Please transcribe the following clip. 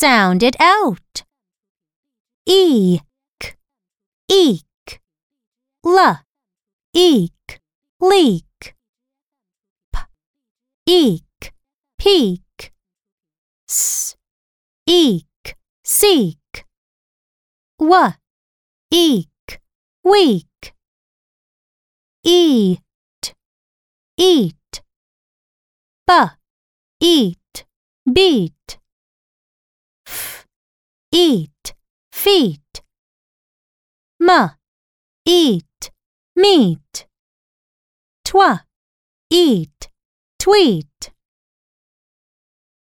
Sound it out. Eek, eek. L, eek, leak. P, eek, peak. S, eek, seek. W, eek, weak. Eat, eat. B, eat, beat. Eat, feet. M, eat, meat. Twa, eat, tweet.